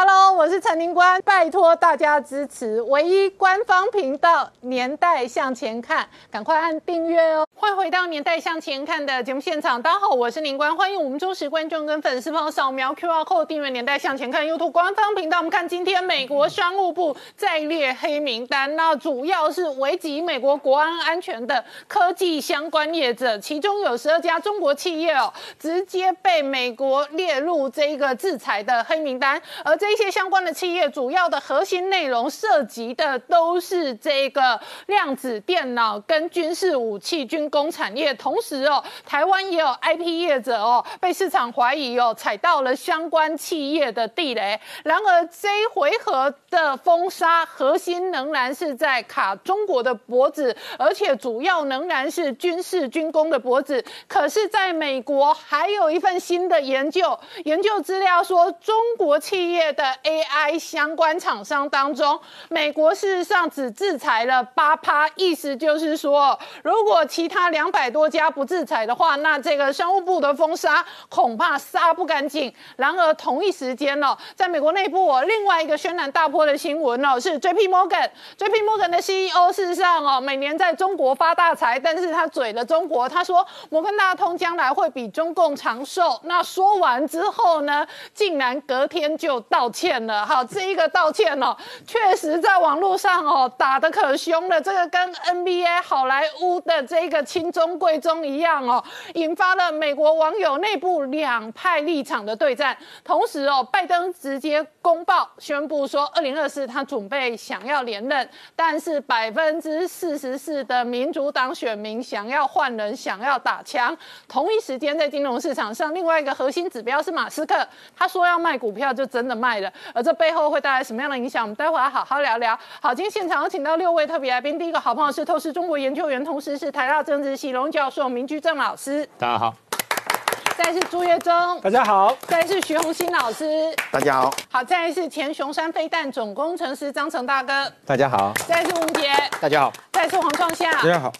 Hello，我是陈宁官，拜托大家支持唯一官方频道《年代向前看》，赶快按订阅哦！欢迎回到《年代向前看》的节目现场，大家好，我是宁官，欢迎我们忠实观众跟粉丝朋友扫描 QR Code 订阅《年代向前看》YouTube 官方频道。我们看今天美国商务部再列黑名单，那主要是危及美国国安安全的科技相关业者，其中有十二家中国企业哦，直接被美国列入这个制裁的黑名单，而这。这些相关的企业主要的核心内容涉及的都是这个量子电脑跟军事武器军工产业，同时哦，台湾也有 IP 业者哦被市场怀疑哦踩到了相关企业的地雷。然而这一回合的封杀核心仍然是在卡中国的脖子，而且主要仍然是军事军工的脖子。可是，在美国还有一份新的研究，研究资料说中国企业。的 AI 相关厂商当中，美国事实上只制裁了八趴，意思就是说，如果其他两百多家不制裁的话，那这个商务部的封杀恐怕杀不干净。然而同一时间呢，在美国内部，哦，另外一个轩然大波的新闻哦，是 JP Morgan，JP Morgan 的 CEO 事实上哦，每年在中国发大财，但是他嘴了中国，他说摩根大通将来会比中共长寿。那说完之后呢，竟然隔天就到。歉了，好，这一个道歉哦，确实在网络上哦打的可凶了，这个跟 NBA 好莱坞的这个亲中贵中一样哦，引发了美国网友内部两派立场的对战。同时哦，拜登直接公报宣布说，二零二四他准备想要连任，但是百分之四十四的民主党选民想要换人，想要打枪。同一时间在金融市场上，另外一个核心指标是马斯克，他说要卖股票就真的卖了。而这背后会带来什么样的影响？我们待会儿好好聊聊。好，今天现场有请到六位特别来宾。第一个好朋友是透视中国研究员，同时是台大政治系龙教授明居正老师。大家好。再是朱月忠，大家好。再是徐红新老师，大家好。好，再是前雄山飞弹总工程师张成大哥，大家好。再是吴杰，大家好。再是黄创夏，大家好。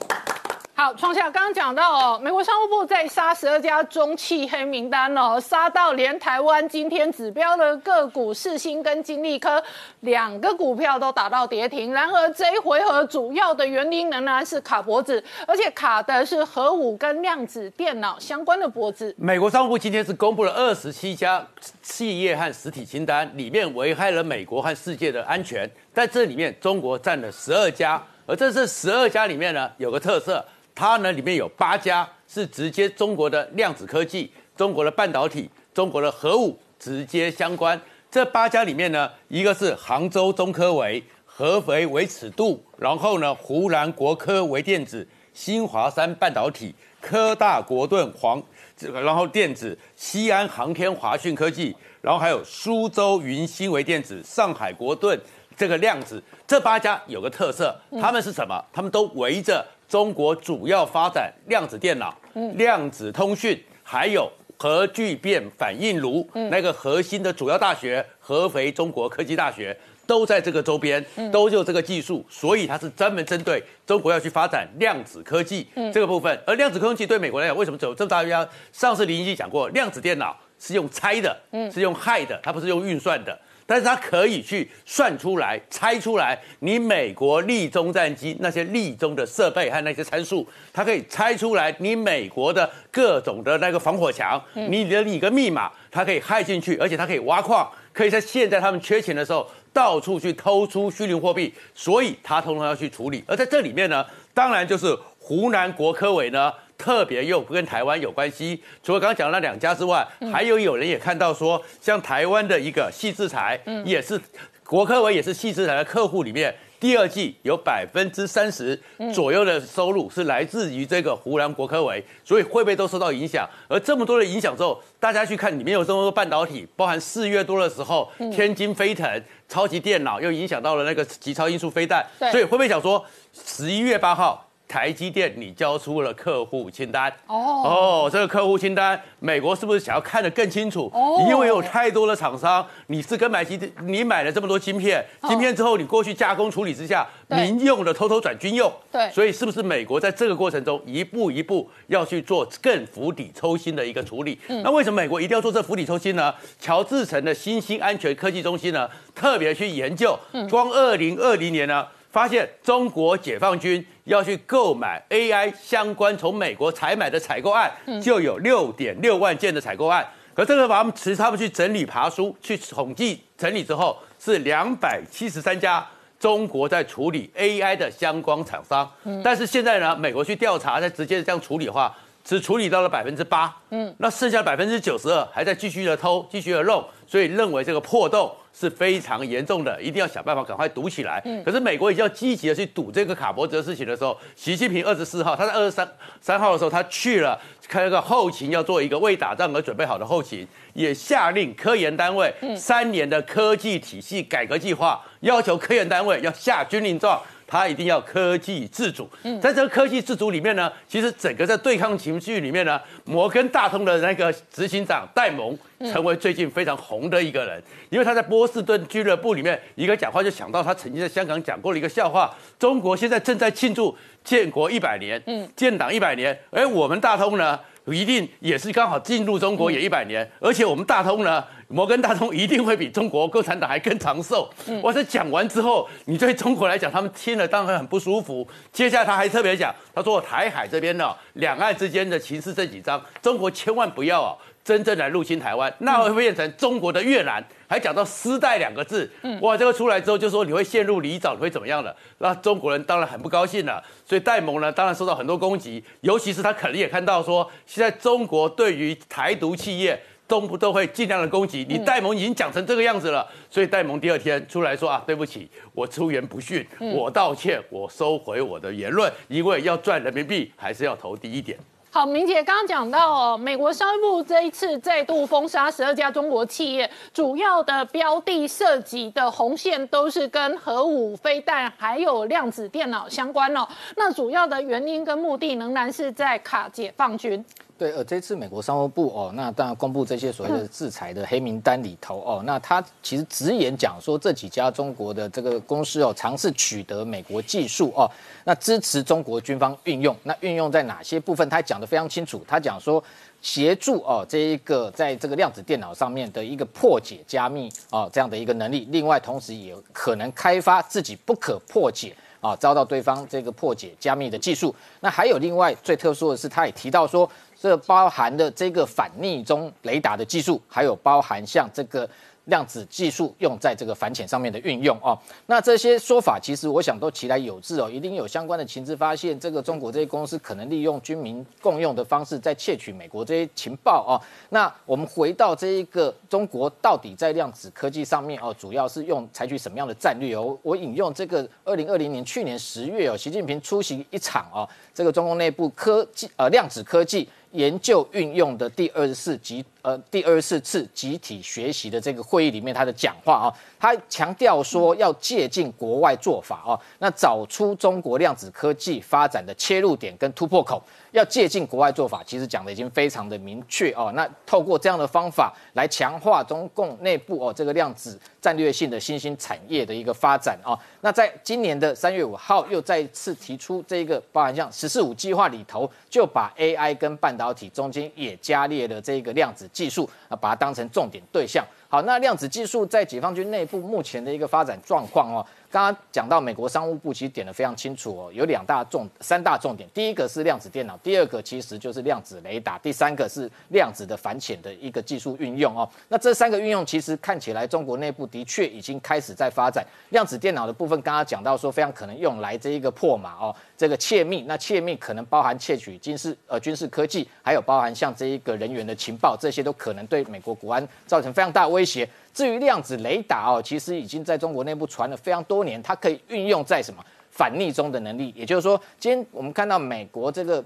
好，创下刚刚讲到哦，美国商务部在杀十二家中企黑名单哦，杀到连台湾今天指标的个股世新跟金利科两个股票都打到跌停。然而这一回合主要的原因仍然是卡脖子，而且卡的是核武跟量子电脑相关的脖子。美国商务部今天是公布了二十七家企业和实体清单，里面危害了美国和世界的安全，在这里面中国占了十二家，而这是十二家里面呢有个特色。它呢里面有八家是直接中国的量子科技、中国的半导体、中国的核武直接相关。这八家里面呢，一个是杭州中科维、合肥微尺度，然后呢湖南国科微电子、新华山半导体、科大国盾黄这个，然后电子、西安航天华讯科技，然后还有苏州云芯微电子、上海国盾这个量子。这八家有个特色，他们是什么？他们都围着。中国主要发展量子电脑、量子通讯，还有核聚变反应炉那个核心的主要大学合肥中国科技大学都在这个周边，都有这个技术，所以它是专门针对中国要去发展量子科技这个部分。而量子科技对美国来讲，为什么走这么大原因？上次林一基讲过，量子电脑是用猜的，是用害的，它不是用运算的。但是它可以去算出来、猜出来，你美国立中战机那些立中的设备和那些参数，它可以猜出来你美国的各种的那个防火墙，你的一个密码，它可以害进去，而且它可以挖矿，可以在现在他们缺钱的时候到处去偷出虚拟货币，所以它通通要去处理。而在这里面呢，当然就是湖南国科委呢。特别又不跟台湾有关系，除了刚刚讲的那两家之外，还有有人也看到说，像台湾的一个细制裁，也是国科委也是细制裁的客户里面，第二季有百分之三十左右的收入是来自于这个湖南国科委，所以会不会都受到影响？而这么多的影响之后，大家去看里面有这么多半导体，包含四月多的时候，天津飞腾超级电脑又影响到了那个极超音速飞弹，所以会不会想说十一月八号？台积电你交出了客户清单。哦哦，这个客户清单，美国是不是想要看得更清楚？哦，因为有太多的厂商，你是跟买机，你买了这么多晶片，晶片之后你过去加工处理之下，民用的偷偷转军用。对，所以是不是美国在这个过程中一步一步要去做更釜底抽薪的一个处理？那为什么美国一定要做这釜底抽薪呢？乔治城的新兴安全科技中心呢，特别去研究，光二零二零年呢。发现中国解放军要去购买 AI 相关从美国采买的采购案，就有六点六万件的采购案。可这个把他们其实他们去整理爬书去统计整理之后，是两百七十三家中国在处理 AI 的相关厂商。但是现在呢，美国去调查再直接这样处理的话，只处理到了百分之八。嗯，那剩下百分之九十二还在继续的偷，继续的弄，所以认为这个破洞。是非常严重的，一定要想办法赶快堵起来。可是美国已经要积极的去堵这个卡脖子的事情的时候，习近平二十四号，他在二十三三号的时候，他去了开了个后勤，要做一个为打仗而准备好的后勤，也下令科研单位三年的科技体系改革计划，要求科研单位要下军令状。他一定要科技自主，在这个科技自主里面呢，其实整个在对抗情绪里面呢，摩根大通的那个执行长戴蒙成为最近非常红的一个人，因为他在波士顿俱乐部里面一个讲话就想到他曾经在香港讲过了一个笑话：中国现在正在庆祝建国一百年，建党一百年，而我们大通呢？一定也是刚好进入中国也一百年，而且我们大通呢，摩根大通一定会比中国共产党还更长寿。我在讲完之后，你对中国来讲，他们听了当然很不舒服。接下来他还特别讲，他说台海这边呢，两岸之间的情势这几章，中国千万不要啊。真正来入侵台湾，那会变成中国的越南，还讲到“丝带”两个字，哇，这个出来之后就说你会陷入泥沼，你会怎么样的？那中国人当然很不高兴了。所以戴蒙呢，当然受到很多攻击，尤其是他肯定也看到说，现在中国对于台独企业都不都会尽量的攻击。你戴蒙已经讲成这个样子了，所以戴蒙第二天出来说啊，对不起，我出言不逊，我道歉，我收回我的言论，因为要赚人民币还是要投低一点。好，明姐刚刚讲到哦，美国商务部这一次再度封杀十二家中国企业，主要的标的涉及的红线都是跟核武、飞弹还有量子电脑相关哦。那主要的原因跟目的仍然是在卡解放军。对，呃，这次美国商务部哦，那当然公布这些所谓的制裁的黑名单里头哦，那他其实直言讲说这几家中国的这个公司哦，尝试取得美国技术哦，那支持中国军方运用，那运用在哪些部分？他讲的非常清楚，他讲说协助哦这一个在这个量子电脑上面的一个破解加密哦这样的一个能力，另外同时也可能开发自己不可破解啊遭到对方这个破解加密的技术。那还有另外最特殊的是，他也提到说。这包含的这个反逆中雷达的技术，还有包含像这个。量子技术用在这个反潜上面的运用哦，那这些说法其实我想都其来有致哦，一定有相关的情资发现，这个中国这些公司可能利用军民共用的方式在窃取美国这些情报哦。那我们回到这一个中国到底在量子科技上面哦，主要是用采取什么样的战略哦？我引用这个二零二零年去年十月哦，习近平出席一场哦，这个中共内部科技呃量子科技研究运用的第二十四集。呃，第二十四次集体学习的这个会议里面，他的讲话啊，他强调说要借鉴国外做法啊，那找出中国量子科技发展的切入点跟突破口。要借鉴国外做法，其实讲的已经非常的明确哦。那透过这样的方法来强化中共内部哦这个量子战略性的新兴产业的一个发展哦。那在今年的三月五号又再次提出这个包含像“十四五”计划里头，就把 AI 跟半导体中间也加列了这个量子技术啊，把它当成重点对象。好，那量子技术在解放军内部目前的一个发展状况哦。刚刚讲到美国商务部其实点的非常清楚哦，有两大重三大重点，第一个是量子电脑，第二个其实就是量子雷达，第三个是量子的反潜的一个技术运用哦。那这三个运用其实看起来中国内部的确已经开始在发展。量子电脑的部分，刚刚讲到说非常可能用来这一个破码哦，这个窃密，那窃密可能包含窃取军事呃军事科技，还有包含像这一个人员的情报，这些都可能对美国国安造成非常大的威胁。至于量子雷达哦，其实已经在中国内部传了非常多年，它可以运用在什么反逆中的能力。也就是说，今天我们看到美国这个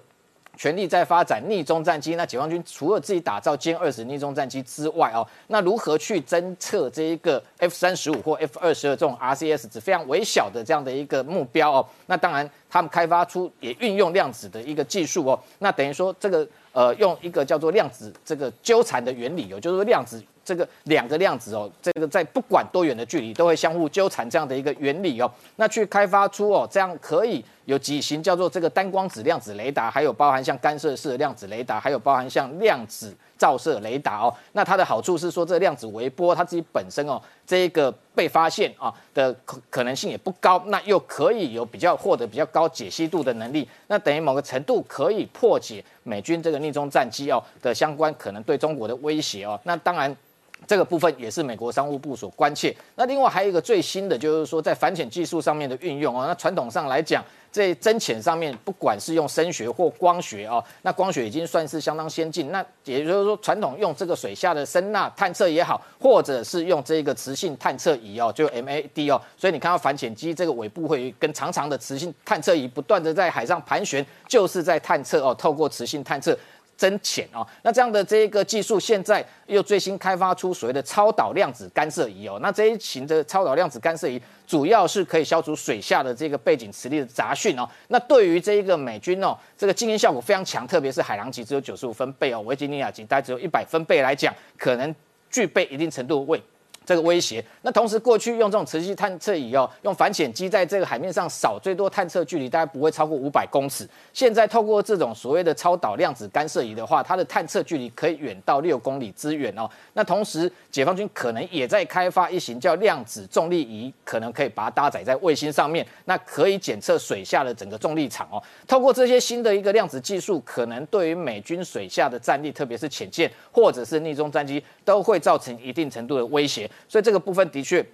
全力在发展逆中战机，那解放军除了自己打造歼二十逆中战机之外哦，那如何去侦测这一个 F 三十五或 F 二十二这种 RCS 值非常微小的这样的一个目标哦？那当然，他们开发出也运用量子的一个技术哦，那等于说这个呃用一个叫做量子这个纠缠的原理也，就是说量子。这个两个量子哦，这个在不管多远的距离都会相互纠缠这样的一个原理哦，那去开发出哦这样可以有几型叫做这个单光子量子雷达，还有包含像干涉式的量子雷达，还有包含像量子照射雷达哦。那它的好处是说，这量子微波它自己本身哦，这一个被发现啊的可可能性也不高，那又可以有比较获得比较高解析度的能力，那等于某个程度可以破解美军这个逆中战机哦的相关可能对中国的威胁哦。那当然。这个部分也是美国商务部所关切。那另外还有一个最新的，就是说在反潜技术上面的运用哦。那传统上来讲，在侦潜上面，不管是用声学或光学哦，那光学已经算是相当先进。那也就是说，传统用这个水下的声呐探测也好，或者是用这个磁性探测仪哦，就 MAD 哦。所以你看到反潜机这个尾部会跟长长的磁性探测仪不断的在海上盘旋，就是在探测哦，透过磁性探测。深浅哦，那这样的这一个技术，现在又最新开发出所谓的超导量子干涉仪哦。那这一型的超导量子干涉仪，主要是可以消除水下的这个背景磁力的杂讯哦。那对于这一个美军哦，这个静音效果非常强，特别是海狼级只有九十五分贝哦，维吉尼亚级大概只有一百分贝来讲，可能具备一定程度为。这个威胁，那同时过去用这种磁吸探测仪哦，用反潜机在这个海面上扫，最多探测距离大概不会超过五百公尺。现在透过这种所谓的超导量子干涉仪的话，它的探测距离可以远到六公里之远哦。那同时，解放军可能也在开发一型叫量子重力仪，可能可以把它搭载在卫星上面，那可以检测水下的整个重力场哦。透过这些新的一个量子技术，可能对于美军水下的战力，特别是潜舰或者是逆中战机，都会造成一定程度的威胁。所以这个部分的确。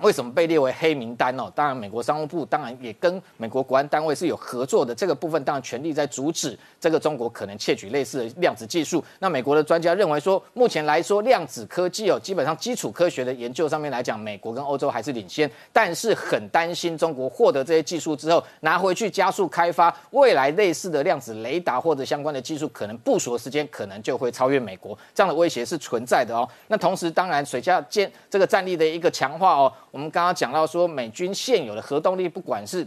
为什么被列为黑名单哦？当然，美国商务部当然也跟美国国安单位是有合作的。这个部分当然全力在阻止这个中国可能窃取类似的量子技术。那美国的专家认为说，目前来说量子科技哦，基本上基础科学的研究上面来讲，美国跟欧洲还是领先。但是很担心中国获得这些技术之后，拿回去加速开发未来类似的量子雷达或者相关的技术，可能部署的时间可能就会超越美国。这样的威胁是存在的哦。那同时，当然水下舰这个战力的一个强化哦。我们刚刚讲到说，美军现有的核动力，不管是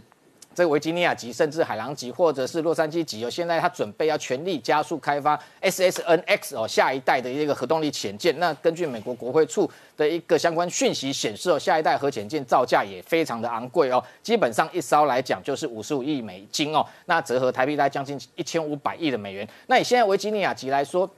这个维吉尼亚级，甚至海狼级，或者是洛杉矶级，哦，现在他准备要全力加速开发 SSNX 哦，下一代的一个核动力潜舰。那根据美国国会处的一个相关讯息显示哦，下一代核潜舰造价也非常的昂贵哦，基本上一艘来讲就是五十五亿美金哦，那折合台币大概将近一千五百亿的美元。那以现在维吉尼亚级来说，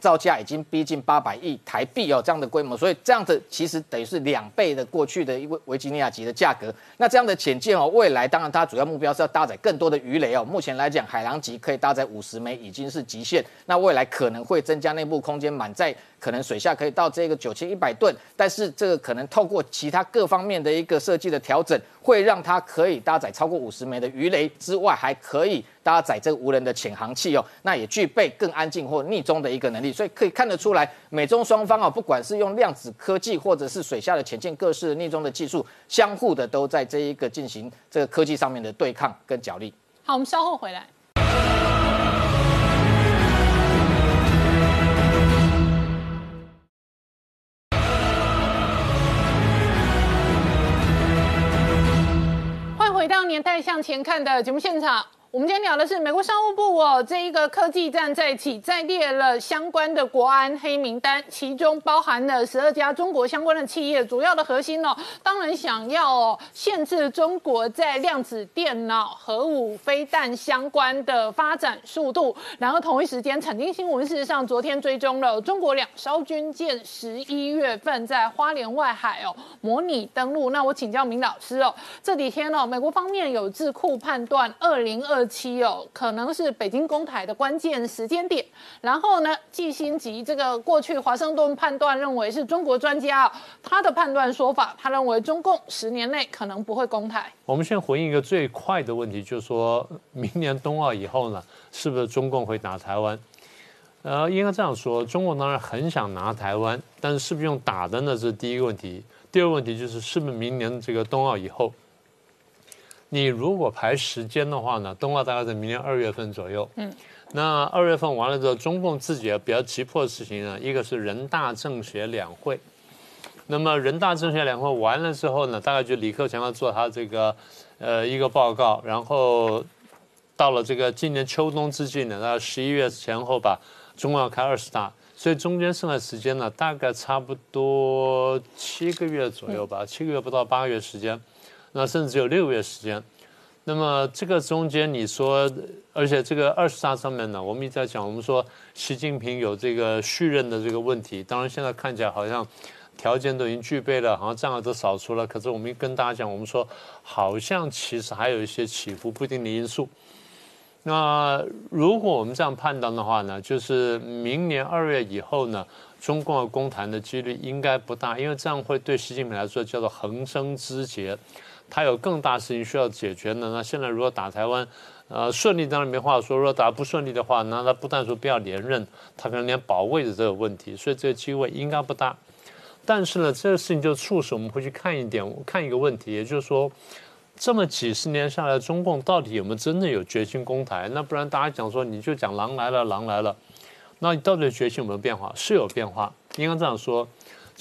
造价已经逼近八百亿台币哦，这样的规模，所以这样的其实等于是两倍的过去的一位维吉尼亚级的价格。那这样的潜舰哦，未来当然它主要目标是要搭载更多的鱼雷哦。目前来讲，海狼级可以搭载五十枚已经是极限，那未来可能会增加内部空间，满载可能水下可以到这个九千一百吨。但是这个可能透过其他各方面的一个设计的调整，会让它可以搭载超过五十枚的鱼雷之外，还可以搭载这个无人的潜航器哦。那也具备更安静或逆中的一个能力。所以可以看得出来，美中双方啊，不管是用量子科技，或者是水下的潜舰各式逆中的技术，相互的都在这一个进行这个科技上面的对抗跟角力。好，我们稍后回来。年代向前看的节目现场。我们今天聊的是美国商务部哦，这一个科技战再起，再列了相关的国安黑名单，其中包含了十二家中国相关的企业，主要的核心哦，当然想要哦限制中国在量子电脑、核武、飞弹相关的发展速度。然后同一时间，产经新闻事实上昨天追踪了中国两艘军舰十一月份在花莲外海哦模拟登陆。那我请教明老师哦，这几天哦，美国方面有智库判断二零二。期哦，可能是北京攻台的关键时间点。然后呢，季新吉这个过去华盛顿判断认为是中国专家，他的判断说法，他认为中共十年内可能不会攻台。我们先回应一个最快的问题，就是说明年冬奥以后呢，是不是中共会打台湾？呃，应该这样说，中国当然很想拿台湾，但是是不是用打的呢？这是第一个问题。第二个问题就是是不是明年这个冬奥以后？你如果排时间的话呢，冬奥大概在明年二月份左右。嗯，那二月份完了之后，中共自己比较急迫的事情呢，一个是人大政协两会。那么人大政协两会完了之后呢，大概就李克强要做他这个呃一个报告，然后到了这个今年秋冬之际呢，到十一月前后吧，中共要开二十大，所以中间剩的时间呢，大概差不多七个月左右吧，七个月不到八个月时间，那甚至只有六个月时间。那么这个中间你说，而且这个二十大上面呢，我们一直在讲，我们说习近平有这个续任的这个问题，当然现在看起来好像。条件都已经具备了，好像障碍都扫除了。可是我们跟大家讲，我们说好像其实还有一些起伏不定的因素。那如果我们这样判断的话呢，就是明年二月以后呢，中共的公谈的几率应该不大，因为这样会对习近平来说叫做横生枝节，他有更大事情需要解决的。那现在如果打台湾，呃，顺利当然没话说；如果打不顺利的话，那他不但说不要连任，他可能连保卫的这个问题，所以这个机会应该不大。但是呢，这个事情就促使我们会去看一点，看一个问题，也就是说，这么几十年下来，中共到底有没有真的有决心攻台？那不然大家讲说，你就讲狼来了，狼来了，那你到底决心有没有变化？是有变化。应该这样说，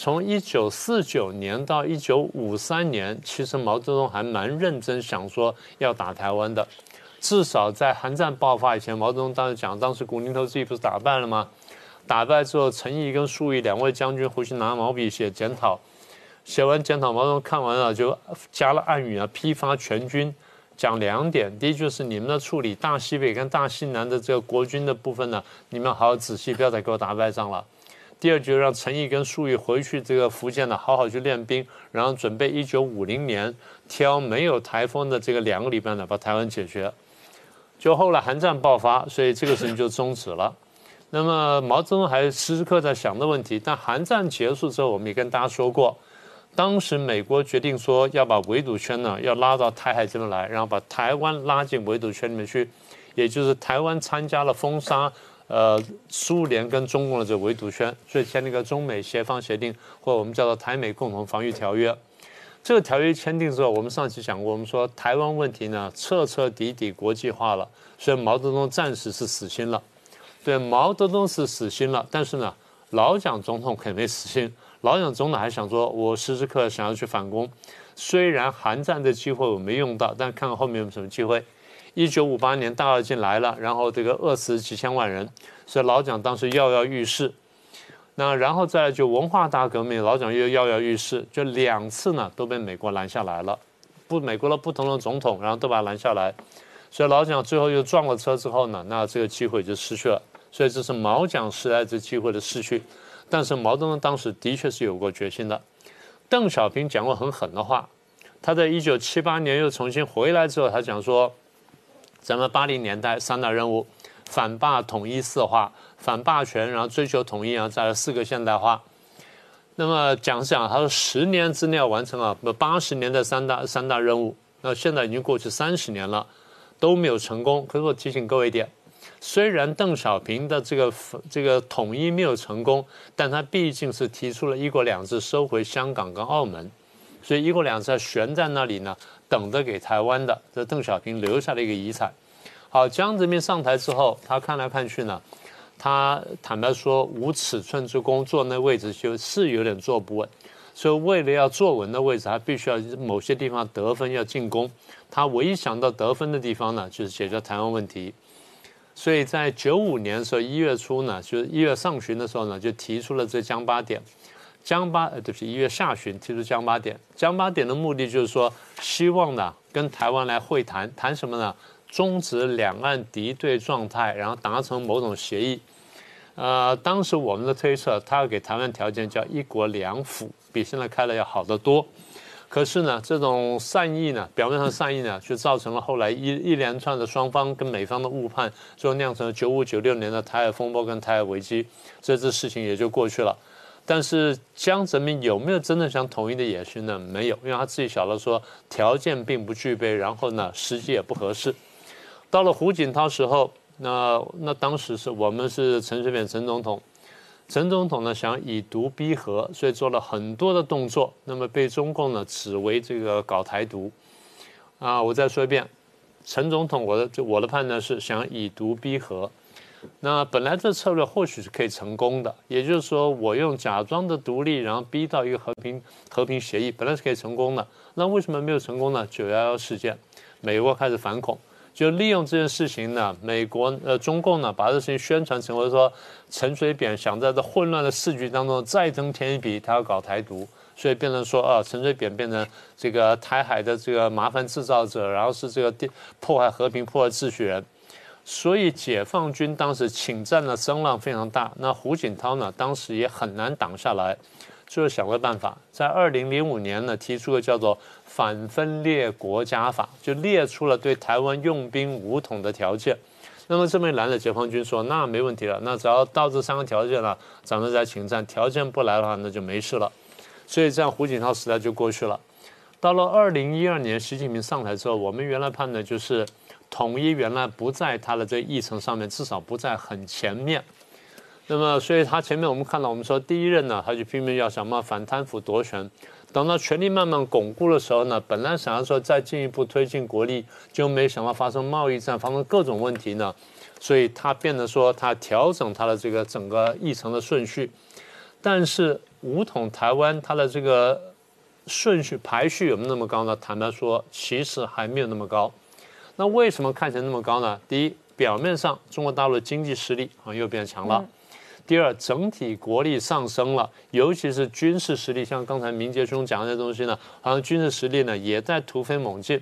从一九四九年到一九五三年，其实毛泽东还蛮认真想说要打台湾的，至少在韩战爆发以前，毛泽东当时讲，当时古宁头自己不是打败了吗？打败之后，陈毅跟粟裕两位将军回去拿毛笔写检讨，写完检讨，毛泽东看完了就加了暗语啊，批发全军，讲两点：第一就是你们的处理大西北跟大西南的这个国军的部分呢，你们好好仔细，不要再给我打败仗了；第二就让陈毅跟粟裕回去这个福建呢，好好去练兵，然后准备一九五零年挑没有台风的这个两个礼拜呢，把台湾解决。就后来韩战爆发，所以这个事情就终止了。那么毛泽东还时时刻在想的问题，但韩战结束之后，我们也跟大家说过，当时美国决定说要把围堵圈呢要拉到台海这边来，然后把台湾拉进围堵圈里面去，也就是台湾参加了封杀呃苏联跟中共的这个围堵圈，所以签那个中美协防协定，或者我们叫做台美共同防御条约。这个条约签订之后，我们上期讲过，我们说台湾问题呢彻彻底底国际化了，所以毛泽东暂时是死心了。对毛泽东是死心了，但是呢，老蒋总统肯定死心。老蒋总统还想说，我时时刻想要去反攻。虽然韩战的机会我没用到，但看看后面有什么机会。一九五八年大跃进来了，然后这个饿死几千万人，所以老蒋当时跃跃欲试。那然后再来就文化大革命，老蒋又跃跃欲试，就两次呢都被美国拦下来了。不，美国的不同的总统，然后都把他拦下来。所以老蒋最后又撞了车之后呢，那这个机会就失去了。所以这是毛蒋时代这机会的失去，但是毛泽东当时的确是有过决心的。邓小平讲过很狠的话，他在一九七八年又重新回来之后，他讲说，咱们八零年代三大任务：反霸、统一、四化。反霸权，然后追求统一，然后再来四个现代化。那么讲讲，他说十年之内要完成啊，八十年代三大三大任务。那现在已经过去三十年了，都没有成功。可是我提醒各位一点。虽然邓小平的这个这个统一没有成功，但他毕竟是提出了一国两制，收回香港跟澳门，所以一国两制悬在那里呢，等着给台湾的。这邓小平留下了一个遗产。好，江泽民上台之后，他看来看去呢，他坦白说无尺寸之功，坐那位置就是有点坐不稳。所以为了要坐稳的位置，他必须要某些地方得分要进攻。他唯一想到得分的地方呢，就是解决台湾问题。所以在九五年的时候，一月初呢，就是一月上旬的时候呢，就提出了这江八点。江八呃，对不起，一月下旬提出江八点。江八点的目的就是说，希望呢跟台湾来会谈，谈什么呢？终止两岸敌对状态，然后达成某种协议。呃，当时我们的推测，他要给台湾条件叫一国两府，比现在开的要好得多。可是呢，这种善意呢，表面上善意呢，就造成了后来一一连串的双方跟美方的误判，最后酿成了九五九六年的台海风波跟台海危机，这这事情也就过去了。但是江泽民有没有真的想统一的野心呢？没有，因为他自己晓得说条件并不具备，然后呢，时机也不合适。到了胡锦涛时候，那那当时是我们是陈水扁陈总统。陈总统呢想以毒逼和，所以做了很多的动作，那么被中共呢指为这个搞台独。啊，我再说一遍，陈总统我的我的判断是想以毒逼和，那本来这策略或许是可以成功的，也就是说，我用假装的独立，然后逼到一个和平和平协议，本来是可以成功的。那为什么没有成功呢？九幺幺事件，美国开始反恐，就利用这件事情呢，美国呃中共呢把这事情宣传成为说陈水扁想在这混乱的市局当中再增添一笔，他要搞台独，所以变成说啊，陈水扁变成这个台海的这个麻烦制造者，然后是这个破坏和平、破坏秩序人。所以解放军当时请战的声浪非常大，那胡锦涛呢，当时也很难挡下来，最后想个办法，在二零零五年呢，提出了叫做反分裂国家法，就列出了对台湾用兵武统的条件。那么这边来的解放军说，那没问题了，那只要到这三个条件了，咱们再请战。条件不来的话，那就没事了。所以这样胡锦涛时代就过去了。到了二零一二年，习近平上台之后，我们原来判的就是。统一原来不在他的这议程上面，至少不在很前面。那么，所以他前面我们看到，我们说第一任呢，他就拼命要想办法反贪腐夺权。等到权力慢慢巩固的时候呢，本来想要说再进一步推进国力，就没想到发生贸易战，发生各种问题呢。所以他变得说他调整他的这个整个议程的顺序。但是武统台湾，它的这个顺序排序有没有那么高呢？坦白说，其实还没有那么高。那为什么看起来那么高呢？第一，表面上中国大陆经济实力啊又变强了；第二，整体国力上升了，尤其是军事实力，像刚才明杰兄讲的那东西呢，好像军事实力呢也在突飞猛进。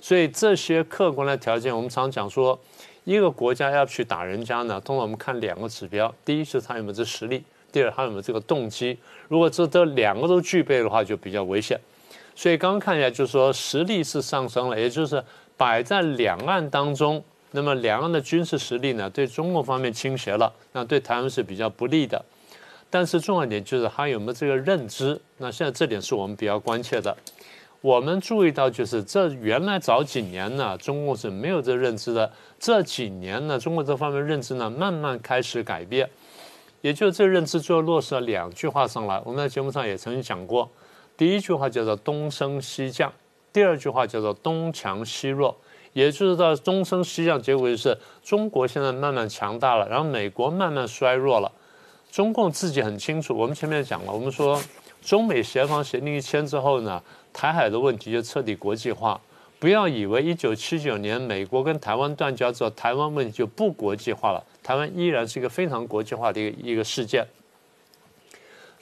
所以这些客观的条件，我们常讲说，一个国家要去打人家呢，通常我们看两个指标：第一是他有没有这实力；第二他有没有这个动机。如果这这两个都具备的话，就比较危险。所以刚刚看起来就是说实力是上升了，也就是。摆在两岸当中，那么两岸的军事实力呢，对中国方面倾斜了，那对台湾是比较不利的。但是重要一点就是他有没有这个认知，那现在这点是我们比较关切的。我们注意到就是这原来早几年呢，中共是没有这认知的，这几年呢，中国这方面认知呢慢慢开始改变，也就是这认知最后落实了两句话上来。我们在节目上也曾经讲过，第一句话叫做东升西降。第二句话叫做东强西弱，也就是到东升西降，结果就是中国现在慢慢强大了，然后美国慢慢衰弱了。中共自己很清楚，我们前面讲了，我们说中美协防协定一签之后呢，台海的问题就彻底国际化。不要以为一九七九年美国跟台湾断交之后，台湾问题就不国际化了，台湾依然是一个非常国际化的一个一个事件。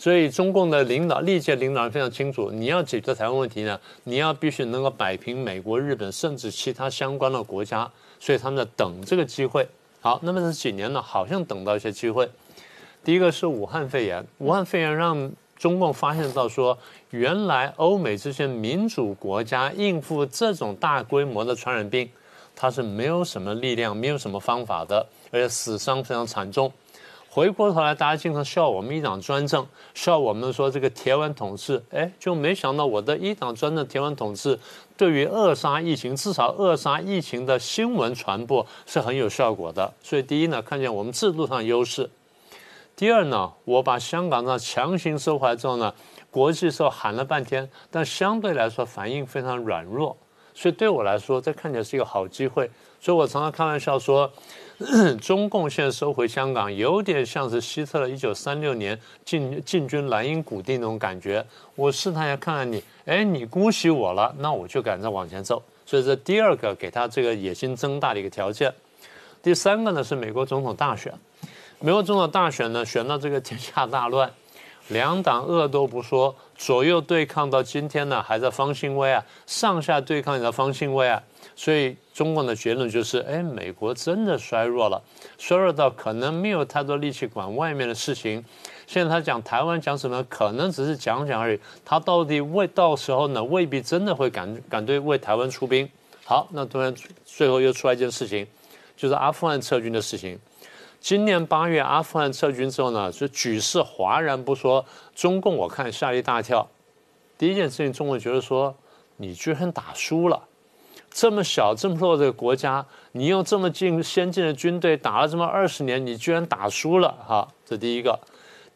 所以中共的领导历届领导人非常清楚，你要解决台湾问题呢，你要必须能够摆平美国、日本，甚至其他相关的国家。所以他们在等这个机会。好，那么这几年呢，好像等到一些机会。第一个是武汉肺炎，武汉肺炎让中共发现到说，原来欧美这些民主国家应付这种大规模的传染病，它是没有什么力量、没有什么方法的，而且死伤非常惨重。回过头来，大家经常笑我们一党专政，笑我们说这个铁腕统治，哎，就没想到我的一党专政、铁腕统治，对于扼杀疫情，至少扼杀疫情的新闻传播是很有效果的。所以，第一呢，看见我们制度上优势；第二呢，我把香港呢强行收回来之后呢，国际时候喊了半天，但相对来说反应非常软弱。所以对我来说，这看起来是一个好机会。所以我常常开玩笑说。中共现在收回香港，有点像是希特勒一九三六年进进军莱茵谷地那种感觉。我试探一下看看你，哎，你姑息我了，那我就敢再往前走。所以这第二个给他这个野心增大的一个条件。第三个呢是美国总统大选，美国总统大选呢选到这个天下大乱，两党恶斗不说，左右对抗到今天呢还在方兴未艾，上下对抗也在方兴未艾。所以中共的结论就是：哎，美国真的衰弱了，衰弱到可能没有太多力气管外面的事情。现在他讲台湾讲什么，可能只是讲讲而已。他到底未到时候呢，未必真的会敢敢对为台湾出兵。好，那突然最后又出来一件事情，就是阿富汗撤军的事情。今年八月阿富汗撤军之后呢，就举世哗然不说。中共我看吓一大跳。第一件事情，中共觉得说，你居然打输了。这么小这么弱的国家，你用这么进先进的军队打了这么二十年，你居然打输了哈？这第一个。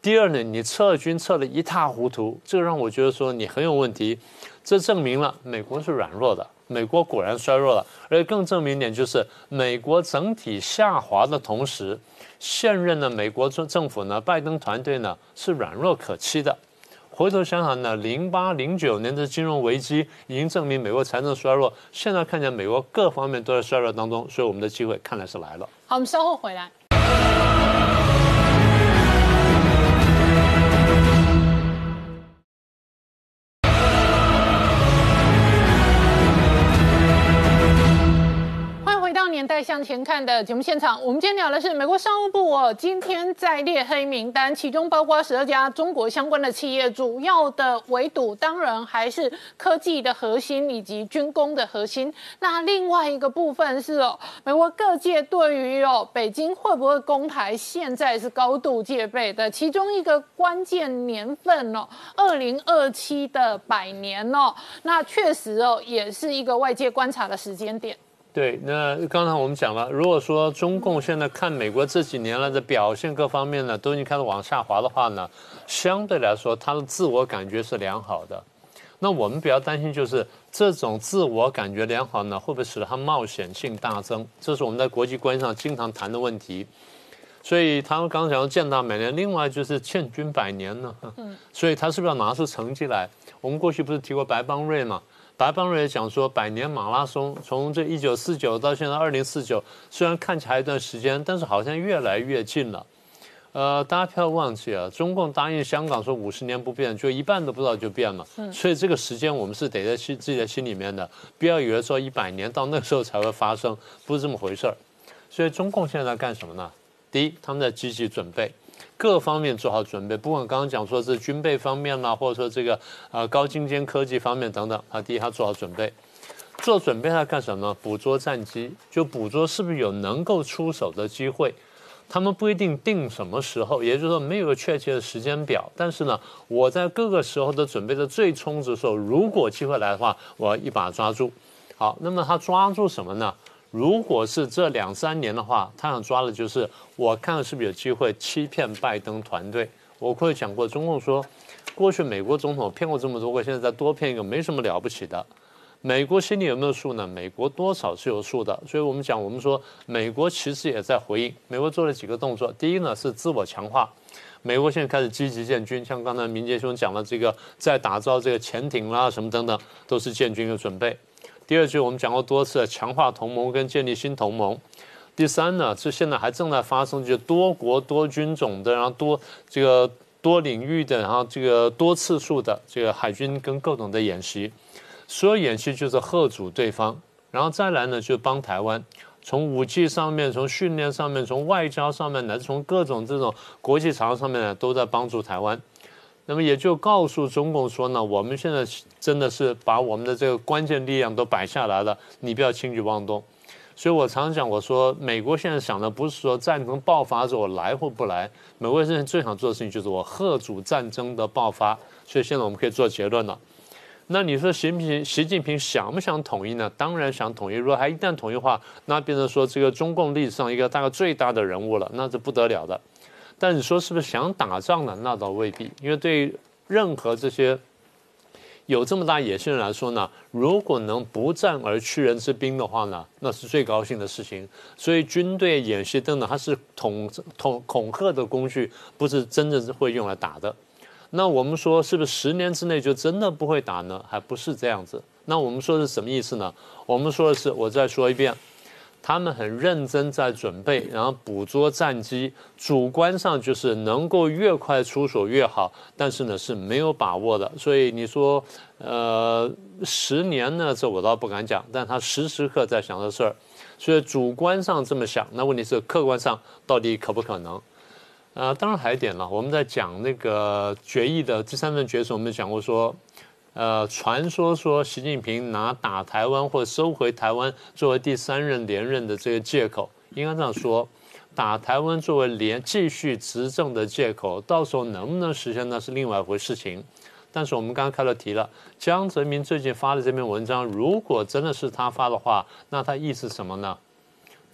第二呢，你撤军撤得一塌糊涂，这个让我觉得说你很有问题。这证明了美国是软弱的，美国果然衰弱了，而且更证明一点就是美国整体下滑的同时，现任的美国政政府呢，拜登团队呢是软弱可欺的。回头想想呢，零八零九年的金融危机已经证明美国财政衰弱，现在看见美国各方面都在衰弱当中，所以我们的机会看来是来了。好，我们稍后回来。代向前看的节目现场，我们今天聊的是美国商务部哦，今天在列黑名单，其中包括十二家中国相关的企业，主要的围堵当然还是科技的核心以及军工的核心。那另外一个部分是哦，美国各界对于哦北京会不会攻台，现在是高度戒备的。其中一个关键年份哦，二零二七的百年哦，那确实哦也是一个外界观察的时间点。对，那刚才我们讲了，如果说中共现在看美国这几年来的表现各方面呢，都已经开始往下滑的话呢，相对来说，他的自我感觉是良好的。那我们比较担心就是这种自我感觉良好呢，会不会使得他冒险性大增？这是我们在国际关系上经常谈的问题。所以他们刚刚讲到建大百年，另外就是建军百年呢。嗯。所以他是不是要拿出成绩来？我们过去不是提过白邦瑞吗？白邦瑞也讲说，百年马拉松从这一九四九到现在二零四九，虽然看起来一段时间，但是好像越来越近了。呃，大家不要忘记啊，中共答应香港说五十年不变，就一半都不知道就变了。所以这个时间我们是得在心自己的心里面的，不要以为说一百年到那时候才会发生，不是这么回事儿。所以中共现在在干什么呢？第一，他们在积极准备。各方面做好准备，不管刚刚讲说是军备方面啦，或者说这个呃高精尖科技方面等等，啊，第一他做好准备，做准备他干什么？捕捉战机，就捕捉是不是有能够出手的机会。他们不一定定什么时候，也就是说没有个确切的时间表。但是呢，我在各个时候都准备的最充足的时候，如果机会来的话，我要一把抓住。好，那么他抓住什么呢？如果是这两三年的话，他想抓的就是我看是不是有机会欺骗拜登团队。我过去讲过，中共说过去美国总统骗过这么多个，现在再多骗一个没什么了不起的。美国心里有没有数呢？美国多少是有数的。所以我们讲，我们说美国其实也在回应。美国做了几个动作，第一呢是自我强化，美国现在开始积极建军，像刚才明杰兄讲的这个，在打造这个潜艇啦什么等等，都是建军的准备。第二句我们讲过多次，强化同盟跟建立新同盟。第三呢，是现在还正在发生，就是多国多军种的，然后多这个多领域的，然后这个多次数的这个海军跟各种的演习。所有演习就是贺阻对方，然后再来呢，就帮台湾从武器上面、从训练上面、从外交上面，乃至从各种这种国际场合上面呢，都在帮助台湾。那么也就告诉中共说呢，我们现在真的是把我们的这个关键力量都摆下来了，你不要轻举妄动。所以我常讲，我说美国现在想的不是说战争爆发之后来或不来，美国现在最想做的事情就是我贺阻战争的爆发。所以现在我们可以做结论了。那你说习近平习近平想不想统一呢？当然想统一。如果他一旦统一的话，那变成说这个中共历史上一个大概最大的人物了，那是不得了的。但你说是不是想打仗呢？那倒未必，因为对任何这些有这么大野心人来说呢，如果能不战而屈人之兵的话呢，那是最高兴的事情。所以军队演习等等，它是统统恐吓的工具，不是真正会用来打的。那我们说是不是十年之内就真的不会打呢？还不是这样子。那我们说是什么意思呢？我们说的是，我再说一遍。他们很认真在准备，然后捕捉战机，主观上就是能够越快出手越好，但是呢是没有把握的。所以你说，呃，十年呢，这我倒不敢讲，但他时时刻在想这事儿，所以主观上这么想，那问题是客观上到底可不可能？呃，当然还一点了，我们在讲那个决议的第三份决议，我们讲过说。呃，传说说习近平拿打台湾或收回台湾作为第三任连任的这个借口，应该这样说，打台湾作为连继续执政的借口，到时候能不能实现那是另外一回事情。但是我们刚刚开了题了，江泽民最近发的这篇文章，如果真的是他发的话，那他意思什么呢？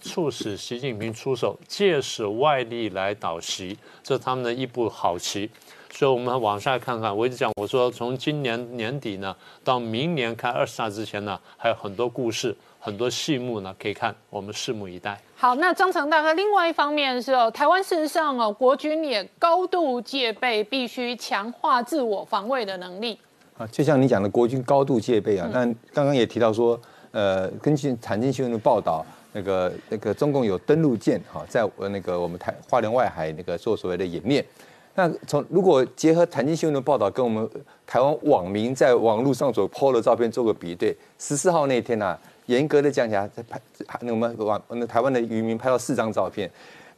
促使习近平出手，借使外力来导袭，这是他们的一步好棋。所以我们往下看看，我一直讲，我说从今年年底呢到明年开二十大之前呢，还有很多故事、很多戏目呢可以看，我们拭目以待。好，那张成大哥，另外一方面是哦，台湾事实上哦，国军也高度戒备，必须强化自我防卫的能力。啊，就像你讲的，国军高度戒备啊。那刚刚也提到说，呃，根据产经新闻的报道，那个那个中共有登陆舰哈，在那个我们台花莲外海那个做所谓的演练。那从如果结合产经新闻的报道，跟我们台湾网民在网络上所 PO 的照片做个比对，十四号那天呢，严格的讲起来，在拍那我们网那台湾的渔民拍到四张照片。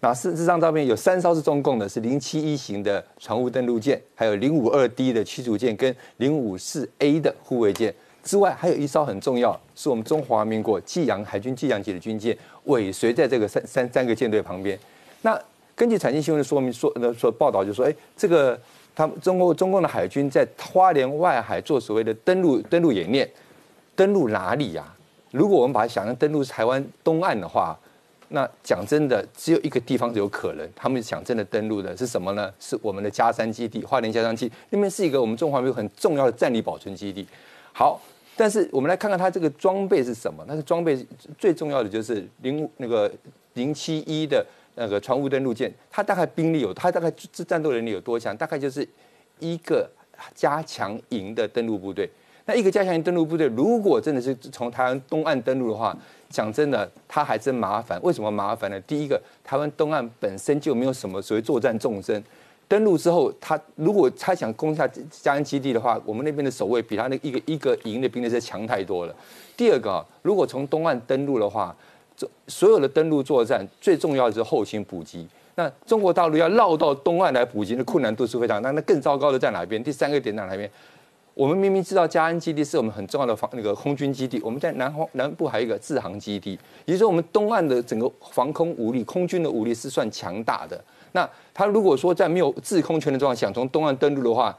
那四这张照片有三艘是中共的，是零七一型的船坞登陆舰，还有零五二 D 的驱逐舰跟零五四 A 的护卫舰。之外，还有一艘很重要，是我们中华民国济阳海军济阳级的军舰尾随在这个三三三个舰队旁边。那根据财经新闻的说明说呃说报道就说，哎，这个他们中国中共的海军在花莲外海做所谓的登陆登陆演练，登陆哪里呀？如果我们把它想象登陆台湾东岸的话。那讲真的，只有一个地方是有可能，他们想真的登陆的是什么呢？是我们的加山基地，花莲加山基地那边是一个我们中华民国很重要的战力保存基地。好，但是我们来看看它这个装备是什么？那个装备最重要的就是零那个零七一的那个船坞登陆舰，它大概兵力有，它大概这战斗能力有多强？大概就是一个加强营的登陆部队。那一个加强营登陆部队，如果真的是从台湾东岸登陆的话，讲真的，他还真麻烦。为什么麻烦呢？第一个，台湾东岸本身就没有什么所谓作战纵深，登陆之后，他如果他想攻下嘉安基地的话，我们那边的守卫比他那一个一个营的兵力是强太多了。第二个，如果从东岸登陆的话，所有的登陆作战最重要的是后勤补给。那中国大陆要绕到东岸来补给的困难度是非常大。那更糟糕的在哪边？第三个点在哪边？我们明明知道嘉安基地是我们很重要的防那个空军基地，我们在南方南部还有一个制航基地，也就是说我们东岸的整个防空武力、空军的武力是算强大的。那他如果说在没有制空权的状况想从东岸登陆的话，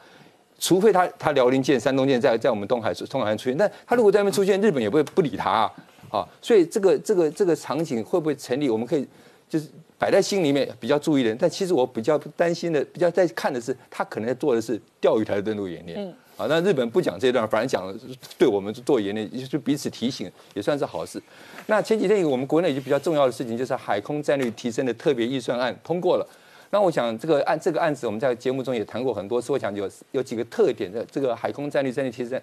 除非他他辽宁舰、山东舰在在我们东海东海岸出现，但他如果在那边出现，日本也不会不理他啊。啊，所以这个这个这个场景会不会成立？我们可以就是摆在心里面比较注意的。但其实我比较担心的、比较在看的是，他可能在做的是钓鱼台的登陆演练。嗯啊，那日本不讲这段，反而讲对我们做演练，就彼此提醒，也算是好事。那前几天我们国内已经比较重要的事情，就是海空战略提升的特别预算案通过了。那我想这个案这个案子，我们在节目中也谈过很多次。我想有有几个特点的，这个海空战略战略提升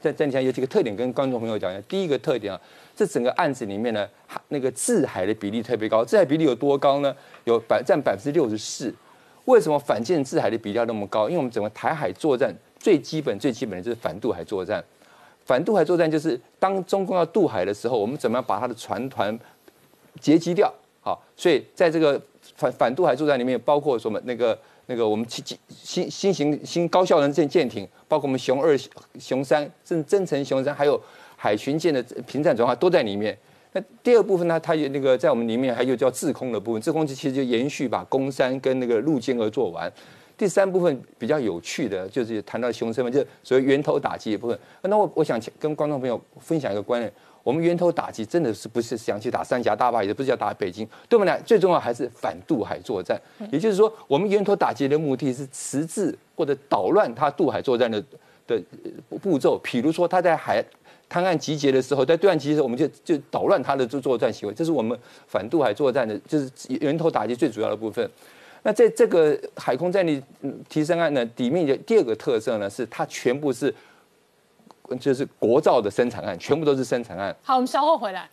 在战前有几个特点，跟观众朋友讲一下。第一个特点啊，这整个案子里面呢，那个制海的比例特别高，制海比例有多高呢？有百占百分之六十四。为什么反舰制海的比例那么高？因为我们整个台海作战。最基本、最基本的就是反渡海作战。反渡海作战就是当中共要渡海的时候，我们怎么样把他的船团截击掉？好，所以在这个反反渡海作战里面，包括什么那个那个我们新新新型新高效能舰舰艇，包括我们熊二、熊三，甚至增程熊三，还有海巡舰的平战转化都在里面。那第二部分呢，它有那个在我们里面还有叫制空的部分，制空其实就延续把攻山跟那个陆歼二做完。第三部分比较有趣的，就是谈到熊身份，就是所谓源头打击的部分。那我我想跟观众朋友分享一个观念：我们源头打击真的是不是想去打三峡大坝，也不是要打北京，对我们俩最重要还是反渡海作战。也就是说，我们源头打击的目的是迟滞或者捣乱他渡海作战的的步骤。比如说他在海滩岸集结的时候，在对岸集结，我们就就捣乱他的作作战行为。这是我们反渡海作战的，就是源头打击最主要的部分。那在这个海空战力提升案呢，里面的第二个特色呢，是它全部是，就是国造的生产案，全部都是生产案。好，我们稍后回来。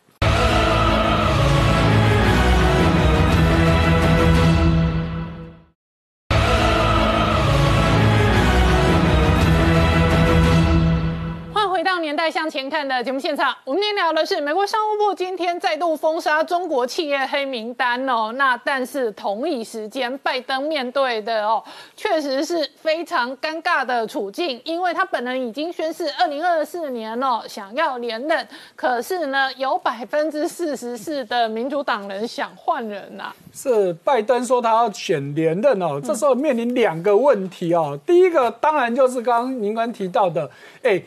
向前看的节目现场，我们今天聊的是美国商务部今天再度封杀中国企业黑名单哦。那但是同一时间，拜登面对的哦，确实是非常尴尬的处境，因为他本人已经宣誓二零二四年哦想要连任，可是呢，有百分之四十四的民主党人想换人呐。是拜登说他要选连任哦，这时候面临两个问题哦。第一个当然就是刚刚您刚提到的，哎。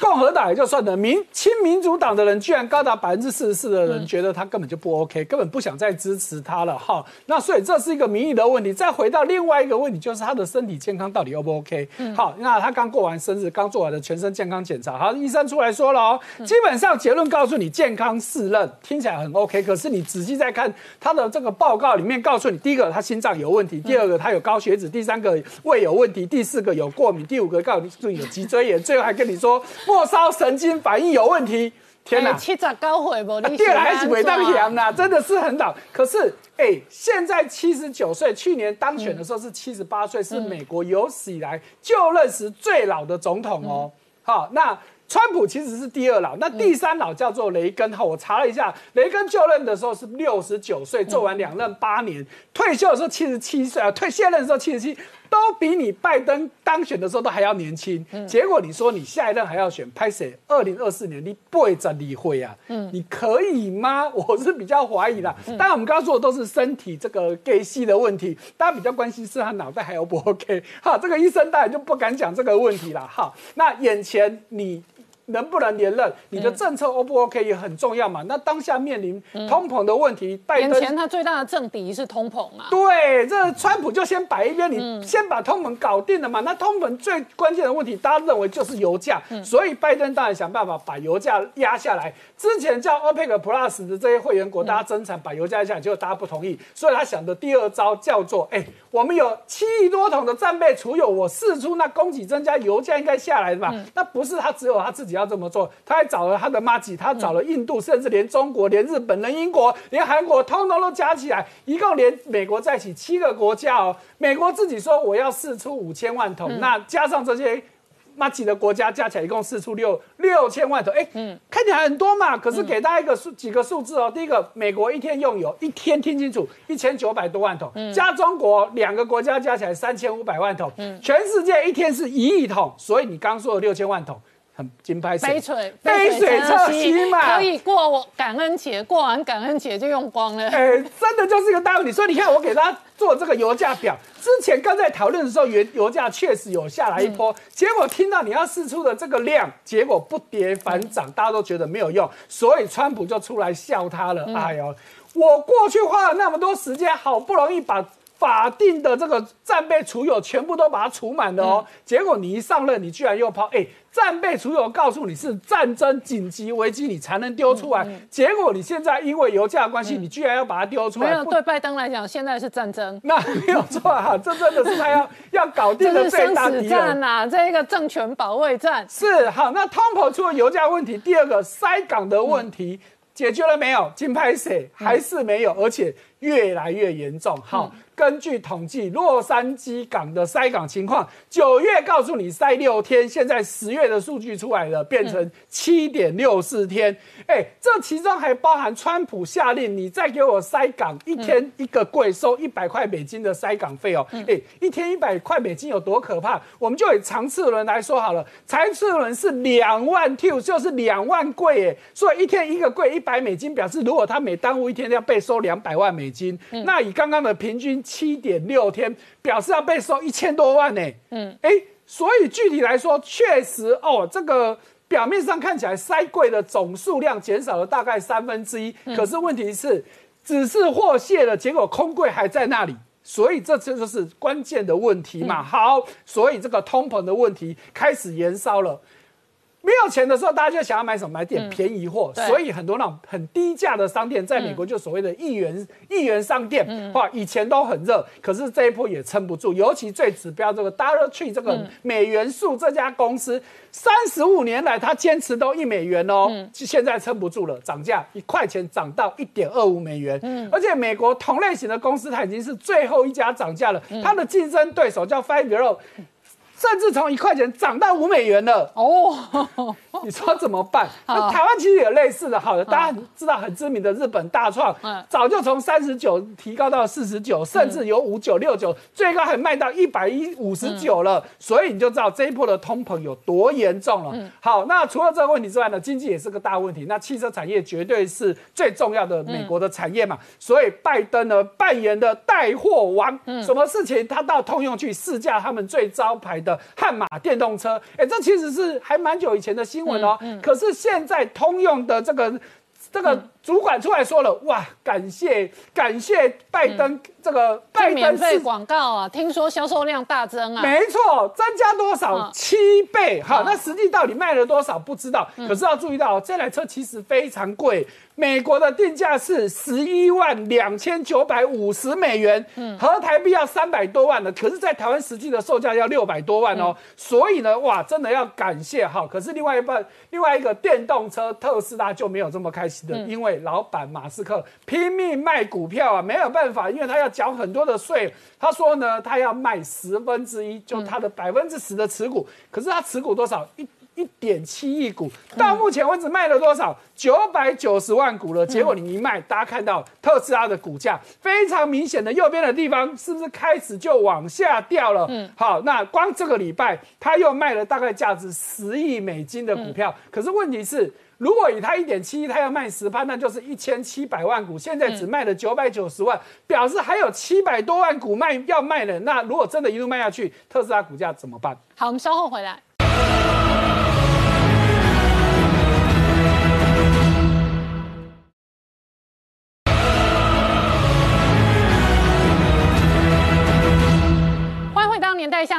共和党也就算了，民亲民主党的人居然高达百分之四十四的人觉得他根本就不 OK，根本不想再支持他了哈。那所以这是一个民意的问题。再回到另外一个问题，就是他的身体健康到底 O 不 OK？好，那他刚过完生日，刚做完的全身健康检查，好，医生出来说了哦，基本上结论告诉你健康适任，听起来很 OK。可是你仔细再看他的这个报告里面，告诉你第一个他心脏有问题，第二个他有高血脂，第三个胃有问题，第四个有过敏，第五个告诉你有脊椎炎，最后还跟你说。末梢神经反应有问题，天哪！七十高回不？第二还是尾当强呐，真的是很老。可是，哎，现在七十九岁，去年当选的时候是七十八岁，是美国有史以来就任时最老的总统哦。好，那川普其实是第二老，那第三老叫做雷根。哈，我查了一下，雷根就任的时候是六十九岁，做完两任八年，退休的时候七十七岁啊，退卸任的时候七十七。都比你拜登当选的时候都还要年轻，结果你说你下一任还要选，拍谁？二零二四年你不会再理会啊？嗯，你可以吗？我是比较怀疑的。当然，我们刚刚说的都是身体这个 gay 系的问题，大家比较关心是他脑袋还有不 OK？哈，这个医生当然就不敢讲这个问题了。哈，那眼前你。能不能连任？你的政策 O 不 OK 也很重要嘛。那当下面临通膨的问题，拜登前他最大的政敌是通膨啊。对，这川普就先摆一边，你先把通膨搞定了嘛。那通膨最关键的问题，大家认为就是油价，所以拜登当然想办法把油价压下来。之前叫 OPEC Plus 的这些会员国，大家增产把油价压下来，结果大家不同意，所以他想的第二招叫做：哎，我们有七亿多桶的战备储油，我试出那供给增加，油价应该下来的吧？那不是他只有他自己。要这么做，他还找了他的妈吉，他找了印度，甚至连中国、连日本、连英国、连韩国，通通都加起来，一共连美国在一起七个国家哦。美国自己说我要试出五千万桶，那加上这些妈吉的国家加起来，一共试出六六千万桶。哎，嗯看起来很多嘛，可是给大家一个数几个数字哦。第一个，美国一天用油一天听清楚，一千九百多万桶，加中国两个国家加起来三千五百万桶，全世界一天是一亿桶，所以你刚说的六千万桶。很金牌杯水杯水车薪嘛，可以过我感恩节，过完感恩节就用光了。哎，真的就是一个大问题。所以你看，我给大家做这个油价表，之前刚在讨论的时候，原油价确实有下来一波，结果听到你要试出的这个量，结果不跌反涨，大家都觉得没有用，所以川普就出来笑他了。哎呦，我过去花了那么多时间，好不容易把。法定的这个战备储油全部都把它储满了哦，结果你一上任，你居然又抛哎，战备储油告诉你是战争紧急危机，你才能丢出来。结果你现在因为油价关系，你居然要把它丢出来。没有，对拜登来讲，现在是战争。那 没有错哈，这真的是他要要搞定的最大敌人呐，这一个政权保卫战。是好，那通膨出了油价问题，第二个塞港的问题解决了没有？金拍谁还是没有，而且越来越严重。好。根据统计，洛杉矶港的塞港情况，九月告诉你塞六天，现在十月的数据出来了，变成七点六四天。哎，这其中还包含川普下令你再给我塞港一天一个柜收一百块美金的塞港费哦。哎，一天一百块美金有多可怕？我们就以长次轮来说好了，长次轮是两万 T，就是两万柜哎，所以一天一个柜一百美金，表示如果他每耽误一天要被收两百万美金。那以刚刚的平均。七点六天，表示要被收一千多万呢。嗯，哎，所以具体来说，确实哦，这个表面上看起来塞柜的总数量减少了大概三分之一，可是问题是，只是货卸了，结果空柜还在那里，所以这这就是关键的问题嘛。好，所以这个通膨的问题开始延烧了。没有钱的时候，大家就想要买什么？买点便宜货。所以很多那种很低价的商店，在美国就所谓的一元一元商店，哇，以前都很热，可是这一波也撑不住。尤其最指标这个 Dollar Tree 这个美元树这家公司，三十五年来它坚持都一美元哦，现在撑不住了，涨价一块钱涨到一点二五美元。而且美国同类型的公司，它已经是最后一家涨价了，它的竞争对手叫 Five Below。甚至从一块钱涨到五美元了哦，你说怎么办？那台湾其实有类似的，好的，大家知道很知名的日本大创，早就从三十九提高到四十九，甚至有五九六九，最高还卖到一百一五十九了。所以你就知道这一波的通膨有多严重了。好，那除了这个问题之外呢，经济也是个大问题。那汽车产业绝对是最重要的美国的产业嘛，所以拜登呢扮演的带货王，什么事情他到通用去试驾他们最招牌的。的悍马电动车。哎，这其实是还蛮久以前的新闻哦。可是现在通用的这个这个主管出来说了，哇，感谢感谢拜登这个拜登免费广告啊，听说销售量大增啊。没错，增加多少？七倍。好，那实际到底卖了多少不知道。可是要注意到，这台车其实非常贵。美国的定价是十一万两千九百五十美元，嗯，合台币要三百多万的，可是，在台湾实际的售价要六百多万哦。所以呢，哇，真的要感谢哈。可是另外一半，另外一个电动车特斯拉就没有这么开心的，因为老板马斯克拼命卖股票啊，没有办法，因为他要缴很多的税。他说呢，他要卖十分之一，就他的百分之十的持股。可是他持股多少？一。一点七亿股，到目前为止卖了多少？九百九十万股了。结果你一卖，大家看到特斯拉的股价非常明显的右边的地方，是不是开始就往下掉了？嗯，好，那光这个礼拜他又卖了大概价值十亿美金的股票。可是问题是，如果以它一点七亿，它要卖十趴，那就是一千七百万股。现在只卖了九百九十万，表示还有七百多万股卖要卖的。那如果真的一路卖下去，特斯拉股价怎么办？好，我们稍后回来。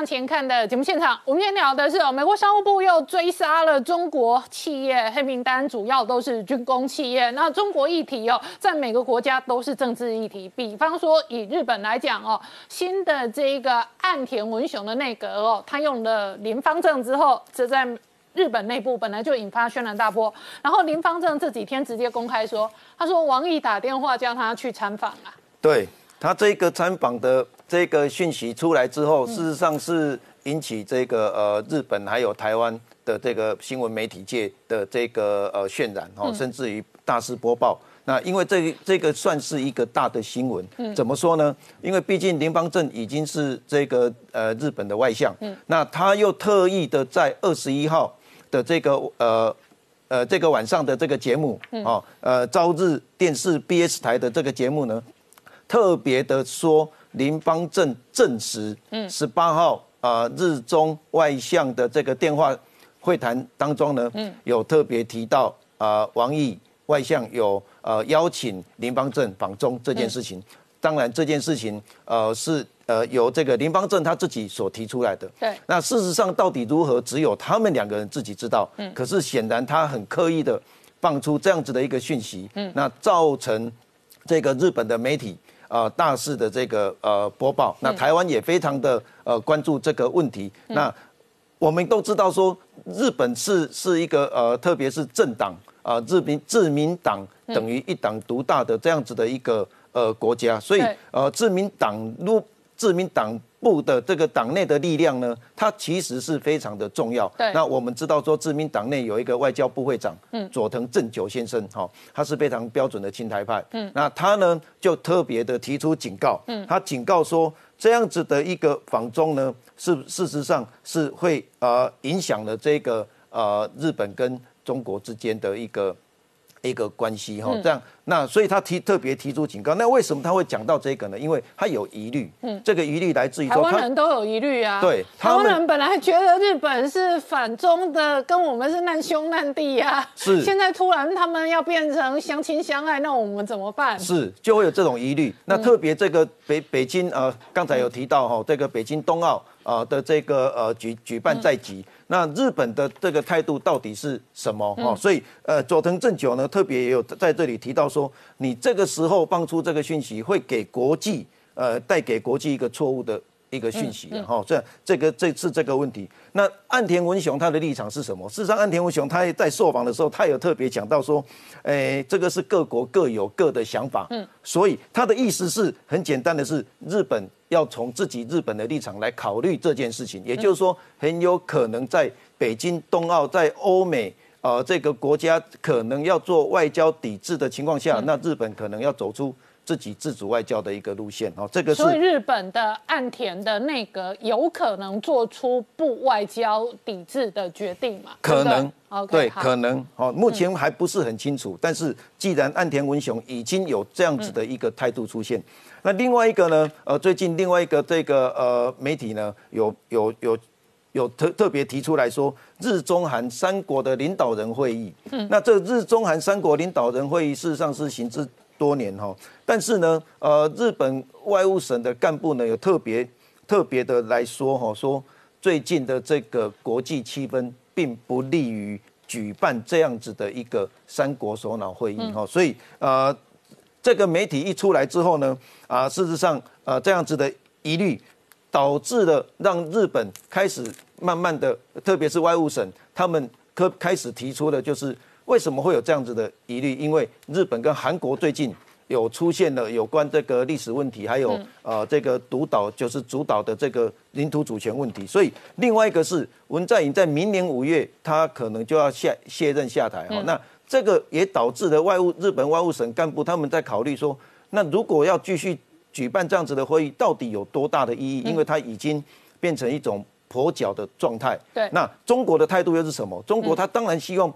前看的节目现场，我们今天聊的是哦美国商务部又追杀了中国企业黑名单，主要都是军工企业。那中国议题哦，在每个国家都是政治议题。比方说以日本来讲哦，新的这一个岸田文雄的内阁哦，他用了林方正之后，这在日本内部本来就引发轩然大波。然后林方正这几天直接公开说，他说王毅打电话叫他去参访啊。对他这个参访的。这个讯息出来之后，事实上是引起这个呃日本还有台湾的这个新闻媒体界的这个呃渲染哦，甚至于大肆播报。那因为这这个算是一个大的新闻，怎么说呢？因为毕竟林邦正已经是这个呃日本的外相，那他又特意的在二十一号的这个呃呃这个晚上的这个节目哦，呃朝日电视 BS 台的这个节目呢，特别的说。林方正证实，嗯，十八号啊，日中外相的这个电话会谈当中呢，嗯，有特别提到啊，王毅外相有呃邀请林方正访中这件事情。当然，这件事情呃是呃由这个林方正他自己所提出来的。对。那事实上到底如何，只有他们两个人自己知道。嗯。可是显然他很刻意的放出这样子的一个讯息，嗯，那造成这个日本的媒体。呃，大事的这个呃播报，那台湾也非常的呃关注这个问题。那我们都知道说，日本是是一个呃，特别是政党啊，自民自民党等于一党独大的这样子的一个呃国家，所以呃，自民党如自民党。部的这个党内的力量呢，它其实是非常的重要。对，那我们知道说，自民党内有一个外交部会长，嗯，佐藤正久先生，哈，他是非常标准的亲台派，嗯，那他呢就特别的提出警告，嗯，他警告说，这样子的一个访中呢，是事实上是会呃影响了这个呃日本跟中国之间的一个。一个关系哈，这样那所以他提特别提出警告，那为什么他会讲到这个呢？因为他有疑虑，嗯，这个疑虑来自于台湾人都有疑虑啊，对，台湾人本来觉得日本是反中的，跟我们是难兄难弟呀，是，现在突然他们要变成相亲相爱，那我们怎么办？是，就会有这种疑虑。那特别这个北北京呃，刚才有提到哈，这个北京冬奥啊的这个呃举举办在即。那日本的这个态度到底是什么？哈，所以呃，佐藤正久呢特别也有在这里提到说，你这个时候放出这个讯息，会给国际呃带给国际一个错误的一个讯息的哈。这这个这次这个问题，那岸田文雄他的立场是什么？事实上，岸田文雄他在受访的时候，他有特别讲到说，诶，这个是各国各有各的想法，嗯，所以他的意思是很简单的是日本。要从自己日本的立场来考虑这件事情，也就是说，很有可能在北京冬奥，在欧美呃这个国家可能要做外交抵制的情况下，那日本可能要走出自己自主外交的一个路线哦。这个是所以日本的岸田的内阁有可能做出不外交抵制的决定嘛？可能，对，可能哦。目前还不是很清楚，但是既然岸田文雄已经有这样子的一个态度出现。那另外一个呢？呃，最近另外一个这个呃媒体呢，有有有有特特别提出来说，日中韩三国的领导人会议。嗯，那这日中韩三国领导人会议事实上是行之多年哈，但是呢，呃，日本外务省的干部呢有特别特别的来说哈，说最近的这个国际气氛并不利于举办这样子的一个三国首脑会议哈，所以呃，这个媒体一出来之后呢，啊，事实上啊这样子的疑虑。导致了让日本开始慢慢的，特别是外务省，他们可开始提出的，就是为什么会有这样子的疑虑？因为日本跟韩国最近有出现了有关这个历史问题，还有呃这个独岛就是主导的这个领土主权问题。所以另外一个是文在寅在明年五月，他可能就要下卸任下台哈。那这个也导致了外务日本外务省干部他们在考虑说，那如果要继续。举办这样子的会议到底有多大的意义？因为它已经变成一种跛脚的状态。对，那中国的态度又是什么？中国他当然希望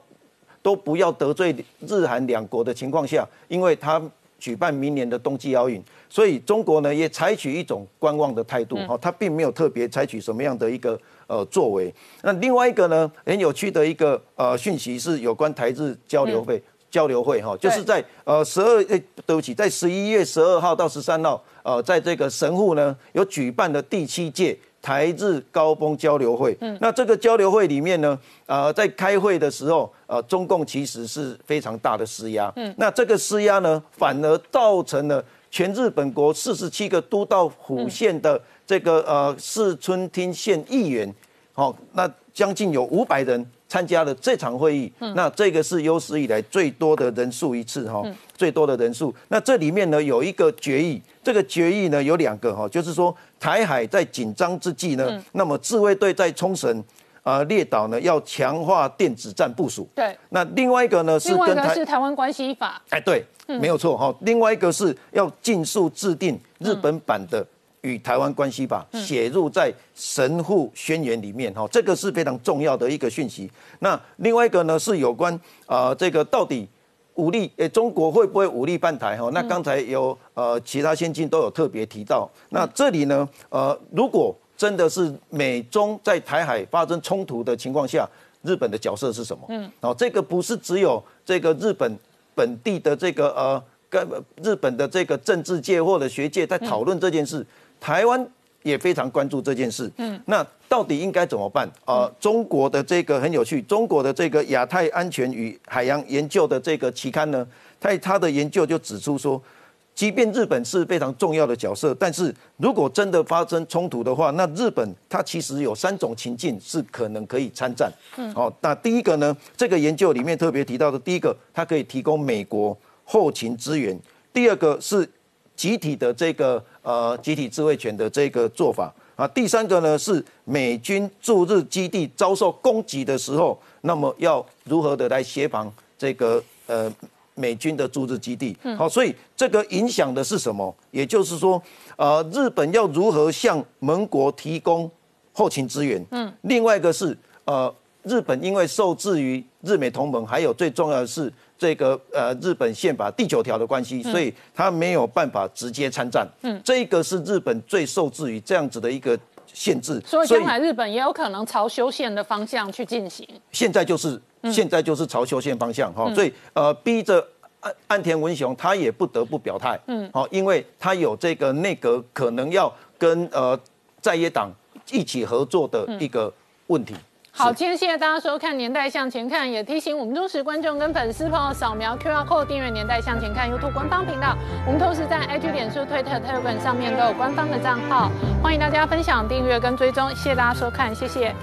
都不要得罪日韩两国的情况下，因为他举办明年的冬季奥运，所以中国呢也采取一种观望的态度。哈，他并没有特别采取什么样的一个呃作为。那另外一个呢，很有趣的一个呃讯息是有关台日交流会。交流会哈，就是在呃十二诶，对不起，在十一月十二号到十三号，呃，在这个神户呢，有举办的第七届台日高峰交流会。嗯，那这个交流会里面呢，呃，在开会的时候，呃，中共其实是非常大的施压。嗯，那这个施压呢，反而造成了全日本国四十七个都道府县的这个呃市村町县议员，好，那将近有五百人。参加了这场会议，那这个是有史以来最多的人数一次哈，最多的人数。那这里面呢有一个决议，这个决议呢有两个哈，就是说台海在紧张之际呢，那么自卫队在冲绳啊列岛呢要强化电子战部署。对。那另外一个呢是跟台是台湾关系法。哎，对，没有错哈。另外一个是要尽速制定日本版的。与台湾关系法写入在神户宣言里面哈，这个是非常重要的一个讯息。那另外一个呢是有关啊这个到底武力诶中国会不会武力办台哈？那刚才有呃其他先进都有特别提到。那这里呢呃如果真的是美中在台海发生冲突的情况下，日本的角色是什么？嗯，哦这个不是只有这个日本本地的这个呃跟日本的这个政治界或者学界在讨论这件事。台湾也非常关注这件事，嗯，那到底应该怎么办啊？中国的这个很有趣，中国的这个亚太安全与海洋研究的这个期刊呢，在他的研究就指出说，即便日本是非常重要的角色，但是如果真的发生冲突的话，那日本它其实有三种情境是可能可以参战，嗯，好，那第一个呢，这个研究里面特别提到的，第一个它可以提供美国后勤支援，第二个是。集体的这个呃集体自卫权的这个做法啊，第三个呢是美军驻日基地遭受攻击的时候，那么要如何的来协防这个呃美军的驻日基地？好，所以这个影响的是什么？也就是说，呃，日本要如何向盟国提供后勤资源？嗯，另外一个是呃，日本因为受制于日美同盟，还有最重要的是。这个呃，日本宪法第九条的关系，所以他没有办法直接参战。嗯，这个是日本最受制于这样子的一个限制。所以将来日本也有可能朝修宪的方向去进行。现在就是，现在就是朝修宪方向哈，所以呃，逼着岸岸田文雄他也不得不表态。嗯，好，因为他有这个内阁可能要跟呃在野党一起合作的一个问题。好，今天谢谢大家收看《年代向前看》，也提醒我们忠实观众跟粉丝朋友扫描 QR Code 订阅《年代向前看》YouTube 官方频道。我们同时在 IG、脸书、推特、Telegram 上面都有官方的账号，欢迎大家分享、订阅跟追踪。谢谢大家收看，谢谢。